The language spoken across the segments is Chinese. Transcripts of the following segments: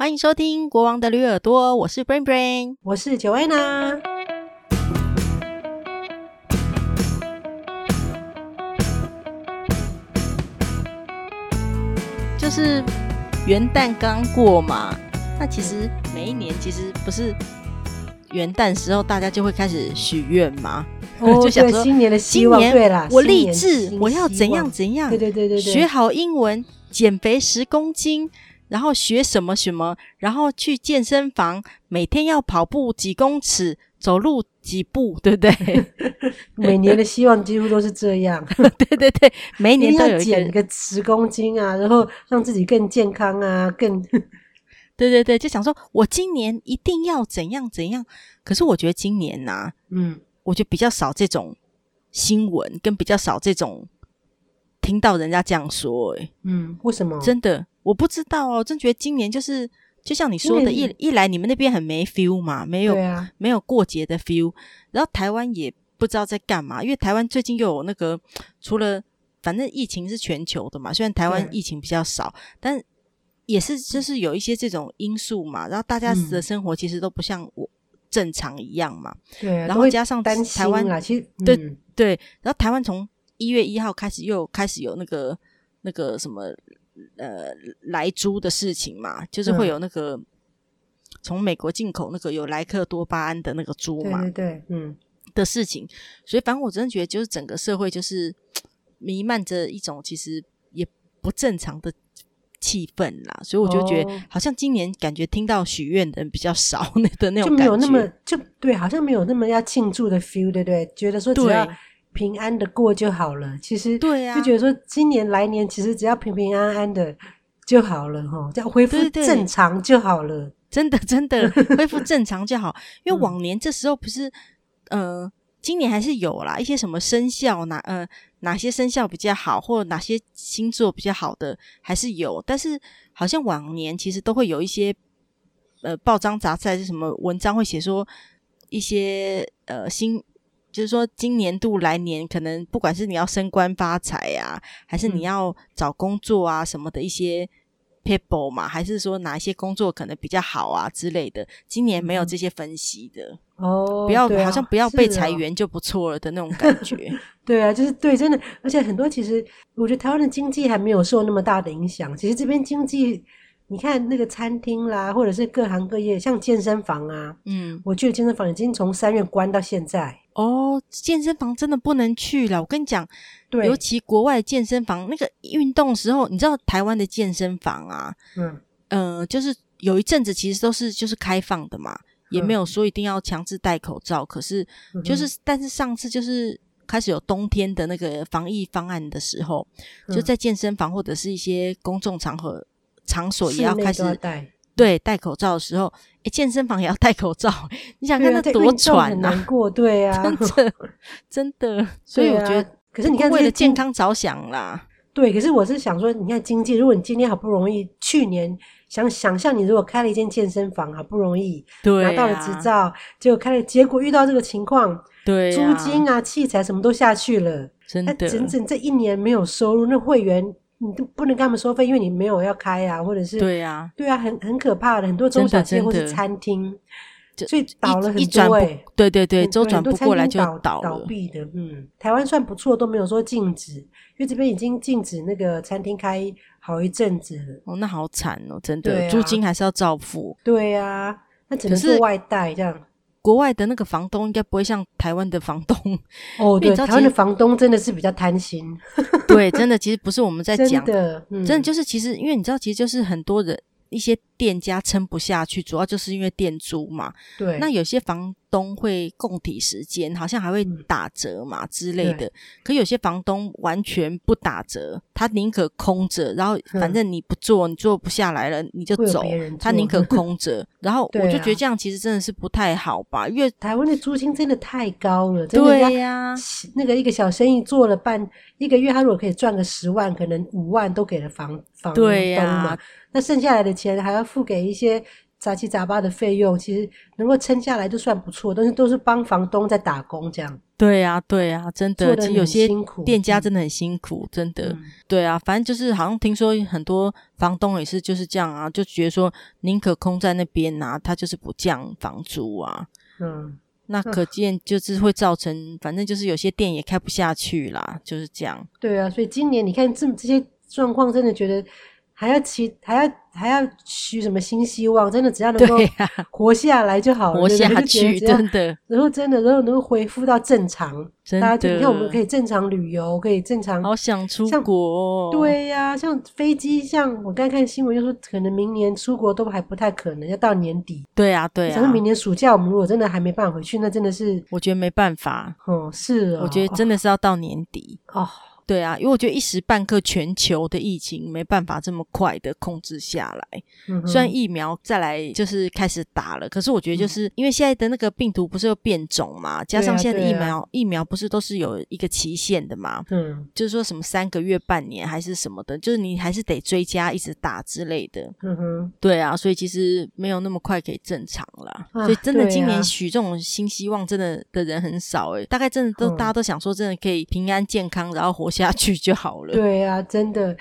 欢迎收听《国王的驴耳朵》，我是 Brain Brain，我是 Joanna。就是元旦刚过嘛，那其实每一年其实不是元旦时候，大家就会开始许愿嘛，哦、就想说新年的希望，对啦，我立志我要怎样怎样，对对对对对，学好英文，减肥十公斤。然后学什么什么，然后去健身房，每天要跑步几公尺，走路几步，对不对？每年的希望几乎都是这样。对对对，每年都减个十公斤啊，然后让自己更健康啊，更对对对，就想说我今年一定要怎样怎样。可是我觉得今年呐、啊，嗯，我觉得比较少这种新闻，跟比较少这种听到人家这样说，哎，嗯，为什么？真的。我不知道哦，真觉得今年就是就像你说的，一一来你们那边很没 feel 嘛，没有、啊、没有过节的 feel，然后台湾也不知道在干嘛，因为台湾最近又有那个除了反正疫情是全球的嘛，虽然台湾疫情比较少，但也是就是有一些这种因素嘛，然后大家的生活其实都不像我正常一样嘛，对、啊，然后加上台湾啊，其实、嗯、对对，然后台湾从一月一号开始又开始有那个那个什么。呃，莱猪的事情嘛，就是会有那个从美国进口那个有莱克多巴胺的那个猪嘛，对对对，嗯的事情。所以，反正我真的觉得，就是整个社会就是 弥漫着一种其实也不正常的气氛啦。所以，我就觉得好像今年感觉听到许愿的人比较少，那的那种感觉，就没有那么就对，好像没有那么要庆祝的 feel，对不对？觉得说只要。平安的过就好了，其实对呀，就觉得说今年来年其实只要平平安安的就好了哈，这样恢复正常就好了，对对对，真的真的 恢复正常就好。因为往年这时候不是，呃，今年还是有啦一些什么生肖哪呃哪些生肖比较好，或者哪些星座比较好的还是有，但是好像往年其实都会有一些呃报章杂志还是什么文章会写说一些呃新。就是说，今年度来年可能不管是你要升官发财呀、啊，还是你要找工作啊什么的一些 people 嘛，还是说哪一些工作可能比较好啊之类的，今年没有这些分析的哦，不要、啊、好像不要被裁员就不错了的那种感觉。对啊，就是对，真的，而且很多其实我觉得台湾的经济还没有受那么大的影响，其实这边经济。你看那个餐厅啦，或者是各行各业，像健身房啊，嗯，我去的健身房已经从三月关到现在。哦，健身房真的不能去了。我跟你讲，对，尤其国外健身房那个运动时候，你知道台湾的健身房啊，嗯，呃，就是有一阵子其实都是就是开放的嘛，嗯，也没有说一定要强制戴口罩。可是就是，嗯，但是上次就是开始有冬天的那个防疫方案的时候，嗯，就在健身房或者是一些公众场合。场所也要开始戴，对，戴口罩的时候，诶，健身房也要戴口罩。你想看他多喘难过，对啊，真的，真的。所以我觉得，可是你看，为了健康着想啦。对，可是我是想说，你看经济，如果你今天好不容易，去年想想象你如果开了一间健身房，好不容易对拿到了执照，结果开了，结果遇到这个情况，对，租金啊、器材什么都下去了，真的，整整这一年没有收入，那会员。你都不能跟他们收费，因为你没有要开啊，或者是对呀，对啊，很很可怕的，很多中小企业或是餐厅，所以倒了很多诶。对对对，周转不过来就倒倒闭的。嗯，台湾算不错，都没有说禁止，因为这边已经禁止那个餐厅开好一阵子了。哦，那好惨哦，真的，租金还是要照付。对啊，那只能是外带这样。国外的那个房东应该不会像台湾的房东哦，对，台湾的房东真的是比较贪心。对，真的，其实不是我们在讲，真的，嗯、真的就是其实，因为你知道，其实就是很多人。一些店家撑不下去，主要就是因为店租嘛。对，那有些房东会供体时间，好像还会打折嘛、嗯、之类的。可有些房东完全不打折，他宁可空着，然后反正你不做，你做不下来了，你就走。他宁 可空着，然后我就觉得这样其实真的是不太好吧？啊、因为台湾的租金真的太高了。真的对呀、啊，那个一个小生意做了半一个月，他如果可以赚个十万，可能五万都给了房房东嘛。对呀、啊。那剩下来的钱还要付给一些杂七杂八的费用，其实能够撑下来就算不错，但是都是帮房东在打工这样。对啊，对啊，真的，其实有些店家真的很辛苦，嗯、真的。对啊，反正就是好像听说很多房东也是就是这样啊，就觉得说宁可空在那边啊，他就是不降房租啊。嗯，那可见就是会造成，反正就是有些店也开不下去啦，就是这样。对啊，所以今年你看这这些状况，真的觉得。还要期，还要还要许什么新希望？真的只要能够 活下来就好了，活下去真的。然后真的，然后能够恢复到正常，大家就你看，我们可以正常旅游，可以正常。好想出国。对呀、啊，像飞机，像我刚看新闻，就说可能明年出国都还不太可能，要到年底。对啊，对啊。反正明年暑假，我们如果真的还没办法回去，那真的是我觉得没办法。哦，是我觉得真的是要到年底哦。对啊，因为我觉得一时半刻全球的疫情没办法这么快的控制下来。嗯、虽然疫苗再来就是开始打了，可是我觉得就是、嗯、因为现在的那个病毒不是又变种嘛，加上现在的疫苗、啊啊、疫苗不是都是有一个期限的嘛？嗯，就是说什么三个月、半年还是什么的，就是你还是得追加一直打之类的。嗯哼，对啊，所以其实没有那么快可以正常了。啊、所以真的今年许这种新希望真的的人很少诶，大概真的都、嗯、大家都想说真的可以平安健康，然后活下去就好了。对啊，真的，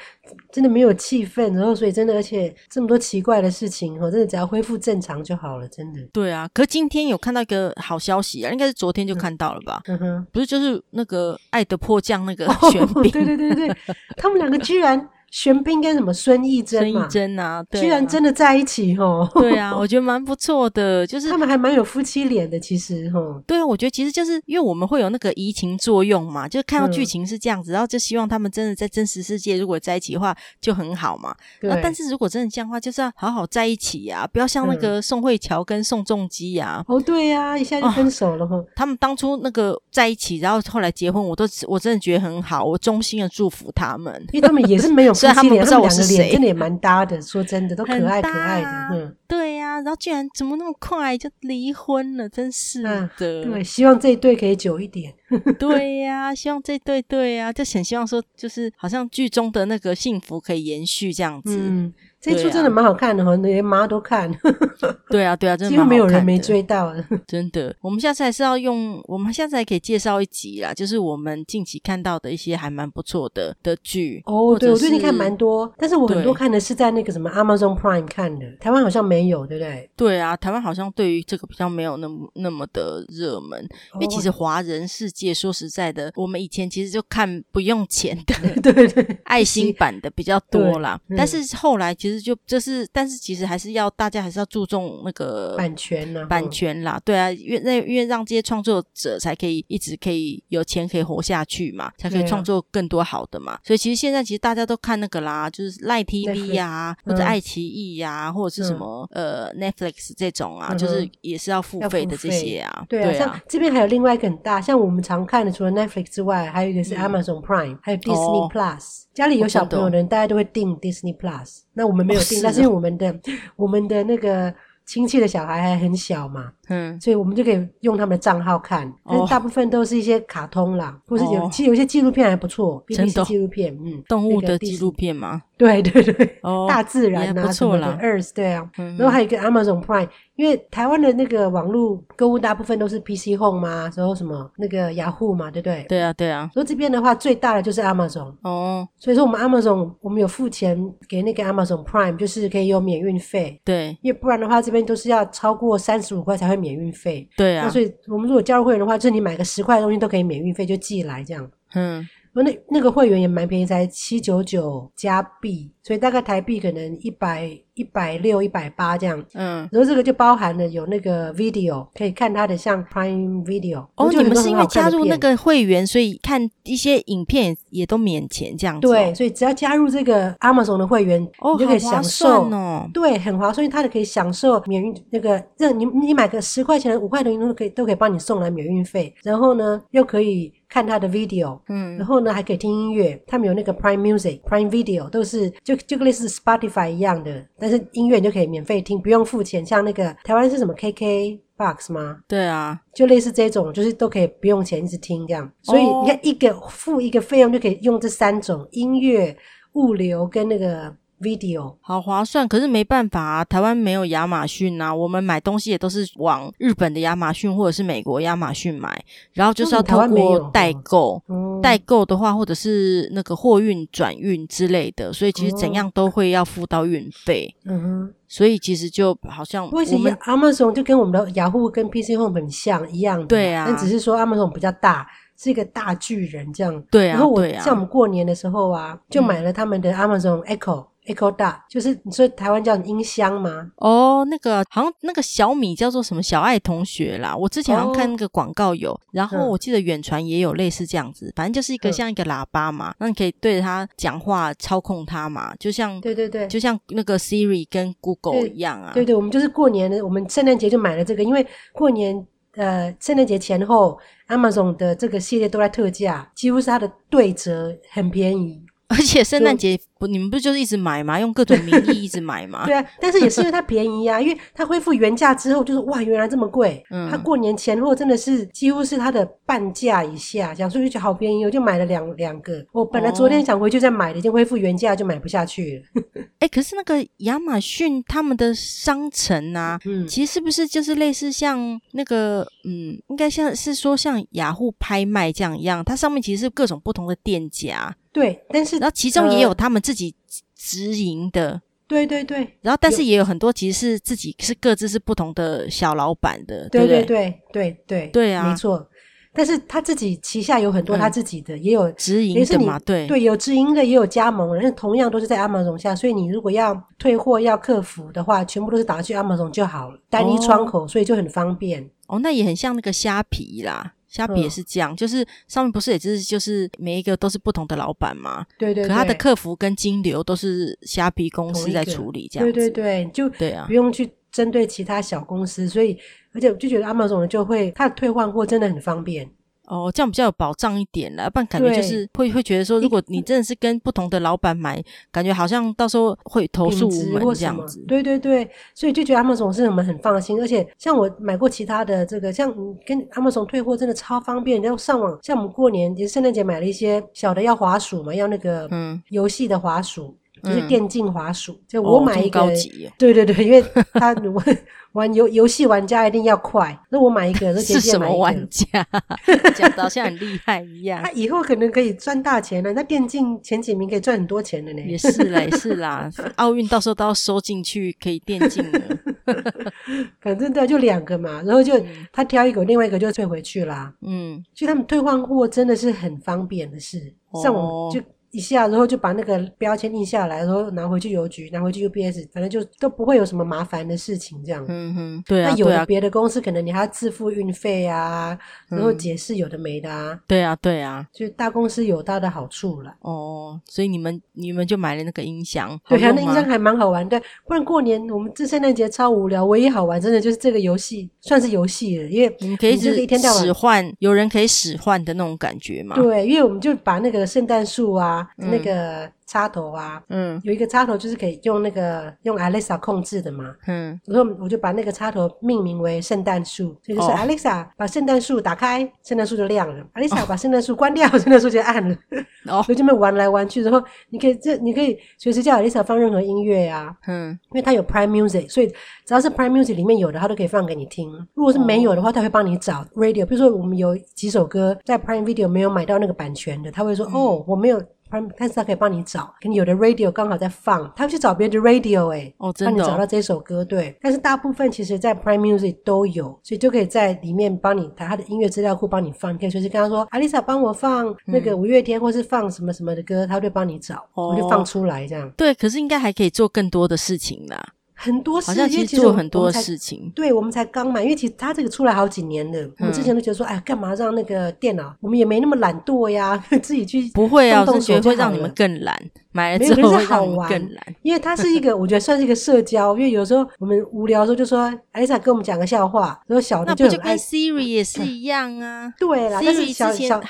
真的没有气氛，然后所以真的，而且这么多奇怪的事情，真的只要恢复正常就好了，真的。对啊，可是今天有看到一个好消息啊，应该是昨天就看到了吧？嗯哼，不是就是那个《爱的迫降》那个玄彬，哦，对对对对，他们两个居然。玄彬跟什么孙艺珍嘛？孙艺珍啊，对啊，居然真的在一起哦。对啊，我觉得蛮不错的，就是他们还蛮有夫妻脸的，其实哦。对啊，我觉得其实就是因为我们会有那个移情作用嘛，就是看到剧情是这样子，嗯，然后就希望他们真的在真实世界如果在一起的话就很好嘛。对。但是如果真的这样的话，就是要好好在一起呀，啊，不要像那个宋慧乔跟宋仲基呀。哦，对呀，一下就分手了哦。他们当初那个在一起，然后后来结婚，我都我真的觉得很好，我衷心的祝福他们，因为他们也是没有夫妻脸，他们不知道我是。谁真的也蛮搭的，说真的，都可爱可爱的。嗯，对呀、啊，然后居然怎么那么快就离婚了，真是的。啊、对，希望这一对可以久一点。对呀、啊，希望这对对呀、啊，就很希望说，就是好像剧中的那个幸福可以延续这样子。嗯。这出真的蛮好看的哈，连妈都看。对啊，对啊，真的。几乎没有人没追到的。真的，我们下次还是要用，我们下次还可以介绍一集啦，就是我们近期看到的一些还蛮不错的的剧。哦，对，我最近看蛮多，但是我很多看的是在那个什么 Amazon Prime 看的，台湾好像没有，对不对？对啊，台湾好像对于这个比较没有那么那么的热门，因为其实华人世界说实在的，我们以前其实就看不用钱的，对对对，爱心版的比较多啦。但是后来其实就就是，但是其实还是要大家还是要注重那个版权呢，版权啦，对啊，因为那因为让这些创作者才可以一直可以有钱可以活下去嘛，才可以创作更多好的嘛。所以其实现在其实大家都看那个啦，就是 Line TV 呀，或者爱奇艺呀，或者是什么呃 Netflix 这种啊，就是也是要付费的这些啊。对啊，像这边还有另外一个很大，像我们常看的，除了 Netflix 之外，还有一个是 Amazon Prime，还有 Disney Plus。家里有小朋友的人，大家都会订 Disney Plus。那我们没有订，但是因为我们的我们的那个亲戚的小孩还很小嘛。嗯，所以我们就可以用他们的账号看，但是大部分都是一些卡通啦，或是有其实有些纪录片还不错，BBC 纪录片，嗯，动物的纪录片嘛？对对对，哦，大自然啊什么的，Earth 对啊，然后还有一个 Amazon Prime，因为台湾的那个网络购物大部分都是 PC Home 嘛，然后什么那个雅虎嘛，对不对？对啊对啊，所以这边的话最大的就是 Amazon，哦，所以说我们 Amazon 我们有付钱给那个 Amazon Prime，就是可以有免运费，对，因为不然的话这边都是要超过三十五块才会免运费。对啊，那所以我们如果加入会员的话，就是你买个十块的东西都可以免运费，就寄来这样。嗯，那那个会员也蛮便宜，才七九九加币，所以大概台币可能一百。一百六、一百八这样，嗯，然后这个就包含了有那个 video，可以看它的像 Prime Video。哦，你们是因为加入那个会员，所以看一些影片也都免钱这样子。对，所以只要加入这个 Amazon 的会员，哦，你就可以享受哦。对，很划算，因为它就可以享受免运那个，这你你买个十块钱、五块钱都可以都可以帮你送来免运费，然后呢又可以看他的 video，嗯，然后呢还可以听音乐，他们有那个 Prime Music、Prime Video 都是就就类似 Spotify 一样的。但是音乐你就可以免费听，不用付钱。像那个台湾是什么 KK Box 吗？对啊，就类似这种，就是都可以不用钱一直听这样。所以你看，一个付一个费用就可以用这三种音乐、物流跟那个 video，好划算。可是没办法啊，台湾没有亚马逊啊，我们买东西也都是往日本的亚马逊或者是美国亚马逊买，然后就是要透过代购。嗯、代购的话，或者是那个货运转运之类的，所以其实怎样都会要付到运费。嗯哼，所以其实就好像为什么 Amazon 就跟我们的雅虎跟 PC Home 很像一样的，对啊，但只是说 Amazon 比较大。是一个大巨人这样，对啊，然后我像我们过年的时候啊，就买了他们的 Amazon Echo Echo Dot，就是你说台湾叫音箱吗？哦，那个好像那个小米叫做什么小爱同学啦，我之前好像看那个广告有，然后我记得远传也有类似这样子，反正就是一个像一个喇叭嘛，那你可以对着它讲话，操控它嘛，就像对对对，就像那个 Siri 跟 Google 一样啊。对对，我们就是过年的，我们圣诞节就买了这个，因为过年。呃，圣诞节前后，Amazon 的这个系列都在特价，几乎是它的对折，很便宜。而且圣诞节不，你们不就是一直买吗？用各种名义一直买吗？对啊，但是也是因为它便宜呀、啊，因为它恢复原价之后，就是哇，原来这么贵。嗯，它过年前后真的是几乎是它的半价以下，这样所以就好便宜，我就买了两两个。我本来昨天想回去再买的，已经恢复原价，就买不下去了。哎、欸，可是那个亚马逊他们的商城啊，嗯，其实是不是就是类似像那个，嗯，应该像是说像雅虎拍卖这样一样，它上面其实是各种不同的店家。对，但是然后其中也有他们自己直营的，呃，对对对。然后但是也有很多其实是自己是各自是不同的小老板的，对对对对对对对，啊，没错。但是他自己旗下有很多他自己的，嗯、也有直营的嘛，对对，有直营的也有加盟，但是同样都是在 Amazon 下，所以你如果要退货要客服的话，全部都是打去 Amazon 就好了，单一窗口，哦，所以就很方便。哦，那也很像那个虾皮啦。虾皮也是这样，嗯，就是上面不是也是就是每一个都是不同的老板嘛？对对，对。可他的客服跟金流都是虾皮公司在处理，这样子。对对对，就对啊，不用去针对其他小公司，所以而且我就觉得 Amazon 就会，他的退换货真的很方便。哦，这样比较有保障一点了，不然感觉就是会会觉得说，如果你 真的是跟不同的老板买，感觉好像到时候会投诉无门这样子。对对对，所以就觉得 Amazon 是我们很放心，而且像我买过其他的这个，像跟 Amazon 退货真的超方便，然后上网，像我们过年圣诞节买了一些小的要滑鼠嘛，要那个嗯游戏的滑鼠。就是电竞滑鼠，嗯，就我买一个，哦，高级对对对，因为他玩 玩游游戏玩家一定要快，那我买一个，那是什么玩家？讲的好像很厉害一样。他以后可能可以赚大钱了，那电竞前几名可以赚很多钱的呢。也是啦，也是啦，奥运到时候都要收进去，可以电竞了。反正对，就两个嘛，然后就他挑一个，另外一个就退回去啦。嗯，就他们退换货真的是很方便的事，像我就。一下，然后就把那个标签印下来，然后拿回去邮局，拿回去 UPS，反正就都不会有什么麻烦的事情，这样。嗯哼，对啊。那有的别的公司可能你还要自付运费啊，然后解释有的没的啊。对啊，对啊。就大公司有它的好处了。哦，所以你们你们就买了那个音箱。对啊，那音箱还蛮好玩的。不然过年我们这圣诞节超无聊，唯一好玩真的就是这个游戏，算是游戏了，因为你们可以一天到晚使唤，有人可以使唤的那种感觉嘛。对，因为我们就把那个圣诞树啊。那个插头啊，嗯，有一个插头就是可以用那个用 Alexa 控制的嘛，嗯，然后我就把那个插头命名为圣诞树，所以就是 Alexa 把圣诞树打开，圣诞树就亮了。；Alexa 把圣诞树关掉，圣诞树就暗了。哦，所以这么玩来玩去，然后你可以这你可以随时叫 Alexa 放任何音乐啊，嗯，因为它有 Prime Music，所以只要是 Prime Music 里面有的，它都可以放给你听。如果是没有的话，它会帮你找 Radio，比如说我们有几首歌在 Prime Video 没有买到那个版权的，他会说哦，我没有。但是他可以帮你找，可能有的 radio 刚好在放，他会去找别的 radio 哎、欸，哦，真的、哦，帮你找到这首歌，对。但是大部分其实，在 Prime Music 都有，所以就可以在里面帮你打他的音乐资料库帮你放，你可以随时跟他说，Alexa 帮我放那个五月天，或是放什么什么的歌，嗯、他会帮你找，我、哦、就放出来这样。对，可是应该还可以做更多的事情啦。很多事，好像其实做很多事情。对，我们才刚买，因为其实它这个出来好几年了。我们之前都觉得说，哎，干嘛让那个电脑？我们也没那么懒惰呀，自己去不会啊，我觉得会让你们更懒。买了之后会让你们更懒，因为它是一个，我觉得算是一个社交。因为有时候我们无聊的时候，就说 Alexa 跟我们讲个笑话，然后小的就那不就跟 Siri 也是一样啊？对啦，但是小小。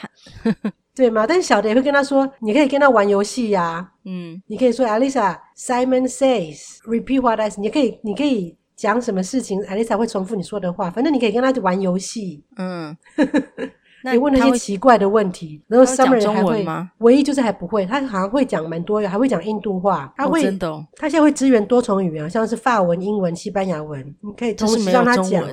对嘛？但是小的也会跟他说，你可以跟他玩游戏呀。嗯，你可以说 Alisa，Simon says，repeat what I say。你可以，你可以讲什么事情，Alisa 会重复你说的话。反正你可以跟他玩游戏。嗯，那你问那些奇怪的问题，然后上面人还会吗？唯一就是还不会，他好像会讲蛮多，还会讲印度话，他会，哦、真的、哦，他现在会支援多重语言，像是法文、英文、西班牙文，你可以同时让他讲。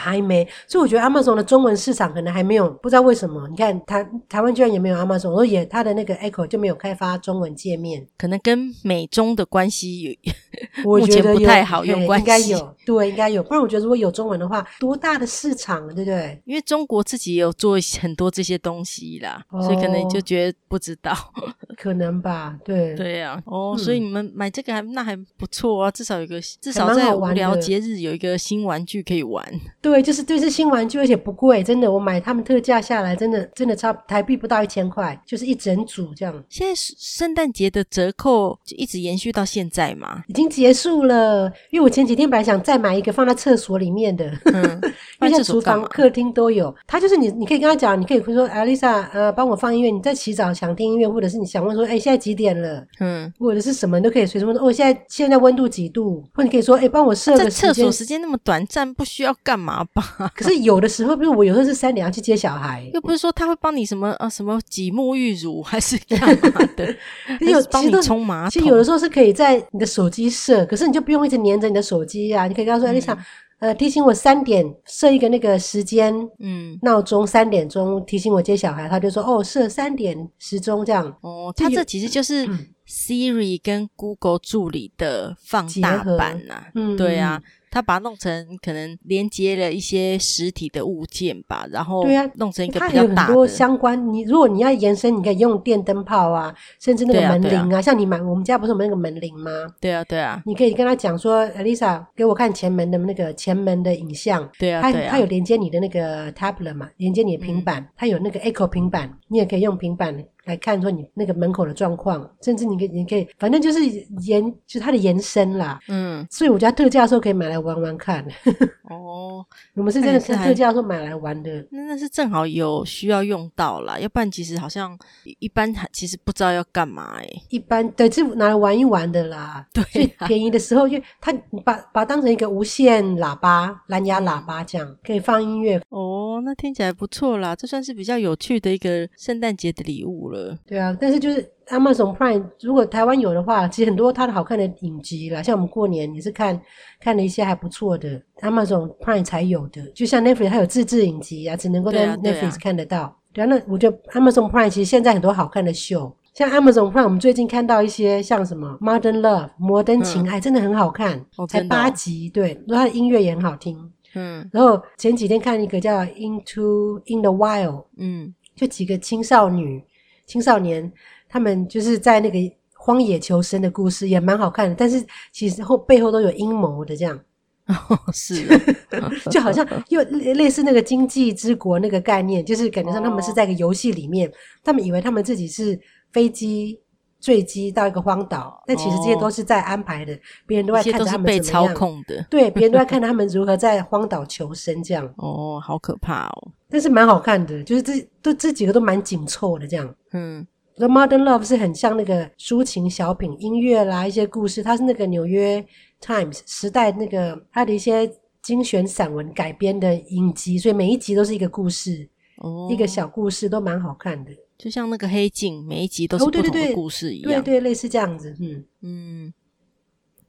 还没，所以我觉得 Amazon 的中文市场可能还没有，不知道为什么。你看台台湾居然也没有 Amazon，所以也它的那个 Echo 就没有开发中文界面，可能跟美中的关系有，我觉得不太好，有关系，应该有，对，应该有。不然我觉得如果有中文的话，多大的市场，对不对？因为中国自己也有做很多这些东西啦，哦、所以可能就觉得不知道，可能吧？对，对呀、啊。哦、嗯，所以你们买这个还那还不错啊，至少有个至少在无聊节日有一个新玩具可以玩。对，就是对，是新玩具，而且不贵，真的。我买他们特价下来，真的真的差台币不到一千块，就是一整组这样。现在圣诞节的折扣就一直延续到现在嘛？已经结束了，因为我前几天本来想再买一个放在厕所里面的，嗯，因为现在厨房、客厅都有。他就是你，你可以跟他讲，你可以说，Alisa，呃，帮我放音乐。你在洗澡想听音乐，或者是你想问说，哎，现在几点了？嗯，或者是什么你都可以随时问。哦，现在现在温度几度？或者你可以说，哎，帮我设个时间。厕所时间那么短暂，不需要干嘛吧？可是有的时候，比如我有时候是三点要去接小孩，又不是说他会帮你什么呃、啊、什么挤沐浴乳还是干嘛的，有帮你冲马桶。其实有的时候是可以在你的手机设，可是你就不用一直黏着你的手机啊。你可以跟他说，嗯、你想呃提醒我三点设一个那个时间，嗯，闹钟三点钟提醒我接小孩，他就说哦设三点时钟这样。哦，他这其实就是 Siri 跟 Google 助理的放大版呐、啊，嗯，对啊。他把它弄成可能连接了一些实体的物件吧，然后对啊，弄成一个比较大的。它有很多相关，你如果你要延伸，你可以用电灯泡啊，甚至那个门铃啊，啊啊像你买我们家不是有那个门铃吗？对啊，对啊，你可以跟他讲说，Alisa 给我看前门的那个前门的影像。对啊，它有连接你的那个 tablet 嘛，连接你的平板，嗯，它有那个 Echo 平板，你也可以用平板。来看说你那个门口的状况，甚至你可以，你可以，反正就是延，就是它的延伸啦。嗯，所以我觉得特价的时候可以买来玩玩看。哦，我们是真的是特价的时候买来玩的。那那是正好有需要用到啦，要不然其实好像一般其实不知道要干嘛哎、欸。一般对，是拿来玩一玩的啦。对、便宜的时候，因为它你把把它当成一个无线喇叭、蓝牙喇叭这样，可以放音乐。哦，那听起来不错啦，这算是比较有趣的一个圣诞节的礼物了。对啊，但是就是 Amazon Prime，如果台湾有的话，其实很多它的好看的影集啦，像我们过年也是看看了一些还不错的 Amazon Prime 才有的，就像 Netflix 它有自制影集啊，只能够在 Netflix 看得到。对啊，那我觉得 Amazon Prime 其实现在很多好看的秀，像 Amazon Prime，我们最近看到一些像什么 Modern Love 摩登情爱，真的很好看，嗯、才八集，对，然后它的音乐也很好听，嗯，然后前几天看一个叫 Into in the Wild，嗯，就几个青少女。青少年他们就是在那个荒野求生的故事也蛮好看的，但是其实后背后都有阴谋的这样。哦，是，就好像又类似那个经济之国那个概念，就是感觉上他们是在一个游戏里面，哦，他们以为他们自己是飞机坠机到一个荒岛，但其实这些都是在安排的，别人都在看着他们被操控的，对，别人都在看着他们如何在荒岛求生这样。哦，好可怕哦。但是蛮好看的，就是这都这几个都蛮紧凑的这样。嗯，那 Modern Love 是很像那个抒情小品、音乐啦，一些故事。它是那个纽约 Times 时代那个它的一些精选散文改编的影集，所以每一集都是一个故事，哦，一个小故事都蛮好看的。就像那个黑镜，每一集都是不同的故事一样。哦、对，对对，类似这样子。嗯嗯，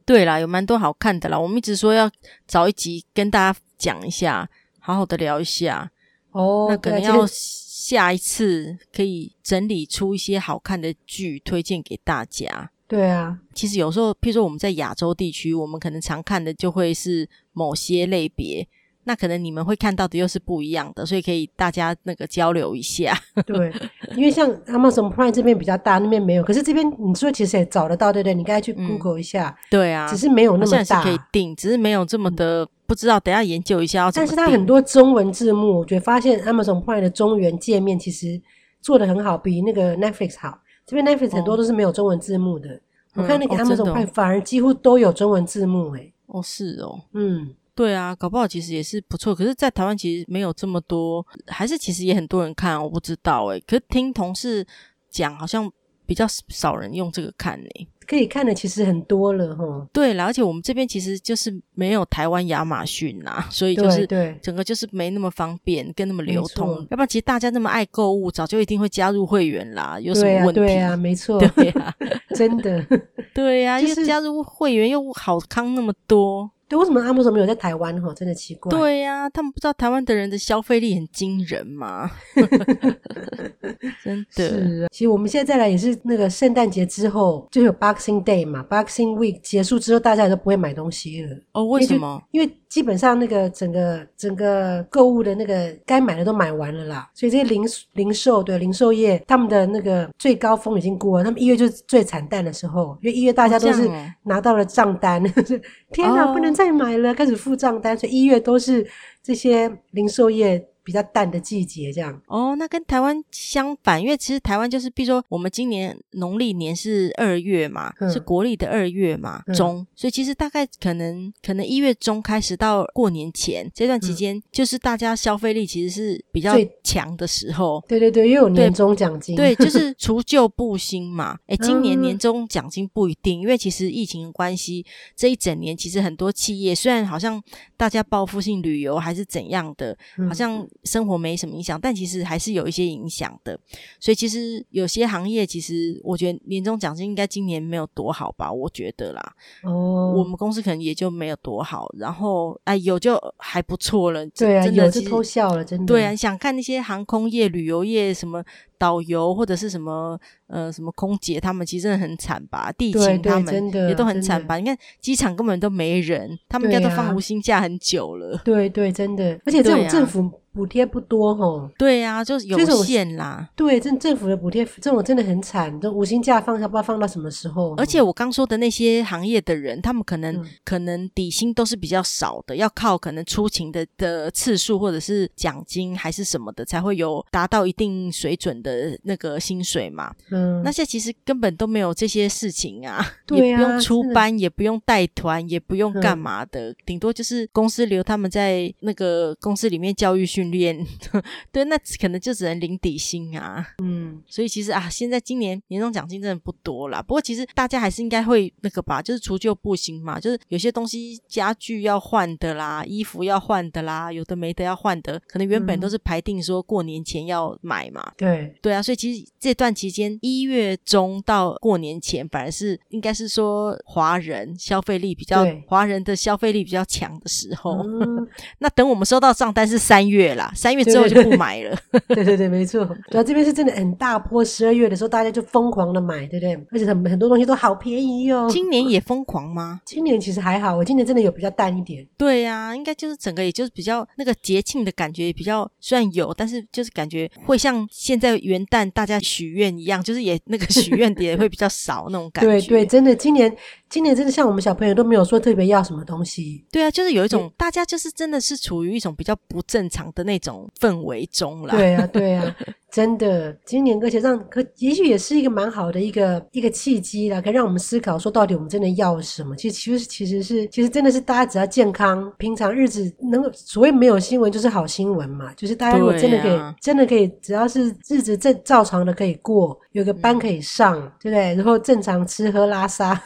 对啦，有蛮多好看的啦。我们一直说要找一集跟大家讲一下，好好的聊一下。哦，那可能要下一次可以整理出一些好看的剧推荐给大家。对啊，其实有时候，譬如说我们在亚洲地区，我们可能常看的就会是某些类别。那可能你们会看到的又是不一样的，所以可以大家那个交流一下。对，因为像 Amazon Prime 这边比较大，那边没有。可是这边你说其实也找得到，对不对？你刚才去 Google 一下。嗯、对啊，只是没有那么大。是可以定，只是没有这么的，不知道。等一下研究一下要怎么。但是它很多中文字幕，我觉得发现 Amazon Prime 的中原界面其实做的很好，比那个 Netflix 好。这边 Netflix 很多都是没有中文字幕的。哦、我看那个 Amazon Prime 反而几乎都有中文字幕、欸，诶哦，是哦，嗯。对啊，搞不好其实也是不错。可是，在台湾其实没有这么多，还是其实也很多人看，我不知道诶。可是听同事讲，好像比较少人用这个看呢、欸。可以看的其实很多了哈。对了，而且我们这边其实就是没有台湾亚马逊呐，所以就是对整个就是没那么方便，跟那么流通。要不然，其实大家那么爱购物，早就一定会加入会员啦。有什么问题？对啊，没错，对呀，真的，对呀，因为加入会员又好康那么多。对，为什么 Amazon 没有在台湾？哈，真的奇怪。对呀、啊，他们不知道台湾的人的消费力很惊人吗？真的。是啊，其实我们现在再来也是那个圣诞节之后就有 Boxing Day 嘛，Boxing Week 结束之后，大家也都不会买东西了。哦，为什么？因为，基本上那个整个整个购物的那个该买的都买完了啦，所以这些零零售对零售业他们的那个最高峰已经过了，他们一月就是最惨淡的时候，因为一月大家都是拿到了账单，哦、天哪，哦、不能再买了，开始付账单，所以一月都是这些零售业。比较淡的季节，这样哦，那跟台湾相反，因为其实台湾就是，比如说我们今年农历年是二月嘛，嗯、是国历的二月嘛，嗯、中，所以其实大概可能可能一月中开始到过年前这段期间，就是大家消费力其实是比较强的时候。对对对，又有年终奖金，对，对，就 是除旧布新嘛。哎，今年年终奖金不一定，因为其实疫情的关系，这一整年其实很多企业虽然好像大家报复性旅游还是怎样的，嗯、好像。生活没什么影响，但其实还是有一些影响的。所以其实有些行业，其实我觉得年终奖金应该今年没有多好吧？我觉得啦。哦，我们公司可能也就没有多好。然后哎，有就还不错了。对啊，有就偷笑了，真的。对啊，想看那些航空业、旅游业什么。导游或者是什么呃什么空姐，他们其实真的很惨吧？地勤他们也都很惨吧？你看机场根本都没人，他们应该都放无薪假很久了。对对，真的，而且这种政府补贴不多吼。对呀，就是有限啦。对，政政府的补贴这种真的很惨，这无薪假放下不知道放到什么时候。而且我刚说的那些行业的人，他们可能可能底薪都是比较少的，要靠可能出勤的的次数或者是奖金还是什么的，才会有达到一定水准的。呃，那个薪水嘛，嗯，那现在其实根本都没有这些事情啊，对啊，也不用出班，也不用带团，也不用干嘛的，顶多就是公司留他们在那个公司里面教育训练，对，那可能就只能领底薪啊，嗯，所以其实啊，现在今年年终奖金真的不多啦，不过其实大家还是应该会那个吧，就是除旧布新嘛，就是有些东西家具要换的啦，衣服要换的啦，有的没的要换的，可能原本都是排定说过年前要买嘛，对。对啊，所以其实这段期间一月中到过年前，反而是应该是说华人消费力比较，华人的消费力比较强的时候。嗯、那等我们收到账单是三月啦，三月之后就不买了。对 对对，对对对，没错。主要这边是真的很大波，十二月的时候大家就疯狂的买，对不对？而且很很多东西都好便宜哦。今年也疯狂吗？今年其实还好，我今年真的有比较淡一点。对呀、啊，应该就是整个也就是比较那个节庆的感觉也比较，虽然有，但是就是感觉会像现在。元旦大家许愿一样，就是也那个许愿点会比较少那种感觉。对对，真的，今年今年真的像我们小朋友都没有说特别要什么东西。对啊，就是有一种大家就是真的是处于一种比较不正常的那种氛围中啦。对啊，对啊。真的，今年而且让可也许也是一个蛮好的一个一个契机啦，可以让我们思考说，到底我们真的要什么？其实其实其实是其实真的是大家只要健康，平常日子能够所谓没有新闻就是好新闻嘛，就是大家如果真的可以、啊、真的可以，只要是日子正照常的可以过，有个班可以上，嗯、对不对？然后正常吃喝拉撒，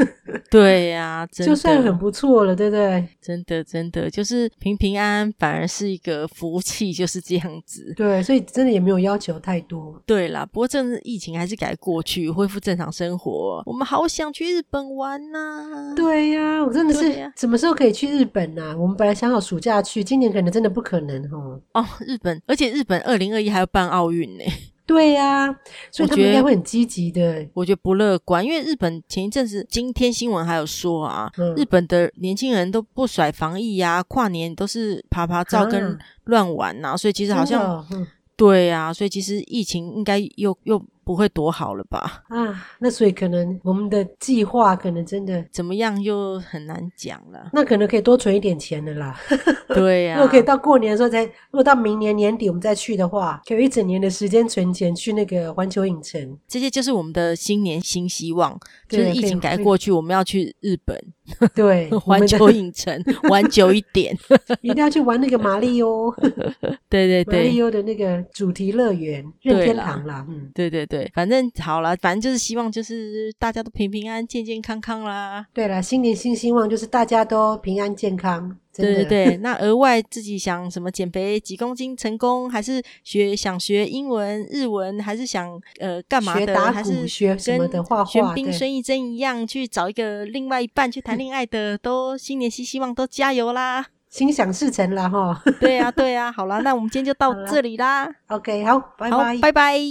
对呀、啊，就算很不错了，对不对？真的真的就是平平安安，反而是一个福气，就是这样子。对，所以真的也没有要求太。多对啦，不过这疫情还是改过去，恢复正常生活。我们好想去日本玩呐、啊！对呀、啊，我真的是什么时候可以去日本呐、啊？我们本来想好暑假去，今年可能真的不可能哦。哦，日本，而且日本二零二一还要办奥运呢。对呀、啊，所以他们应该会很积极的。我觉得不乐观，因为日本前一阵子今天新闻还有说啊，嗯、日本的年轻人都不甩防疫呀、啊，跨年都是爬爬照跟乱玩呐、所以其实好像。对呀、啊，所以其实疫情应该又又不会多好了吧？啊，那所以可能我们的计划可能真的怎么样又很难讲了。那可能可以多存一点钱的啦。对呀、啊，如果可以到过年的时候再，如果到明年年底我们再去的话，可以有一整年的时间存钱去那个环球影城。这些就是我们的新年新希望，就是疫情改过去，我们要去日本。对，环球影城 玩久一点，一定要去玩那个马里欧。对对对，马里欧的那个主题乐园任天堂啦。嗯，对对对。对，反正好了，反正就是希望就是大家都平平安安、健健康康啦。对了，新年新希望就是大家都平安健康。对对对，那额外自己想什么减肥几公斤成功，还是学想学英文、日文，还是想呃干嘛的？还是学什么的画画？玄彬、孙艺珍一样去找一个另外一半去谈恋爱的，都新年新希望，都加油啦！心想事成啦哈。对呀对呀，好啦，那我们今天就到 这里啦。OK，好，拜拜，拜拜。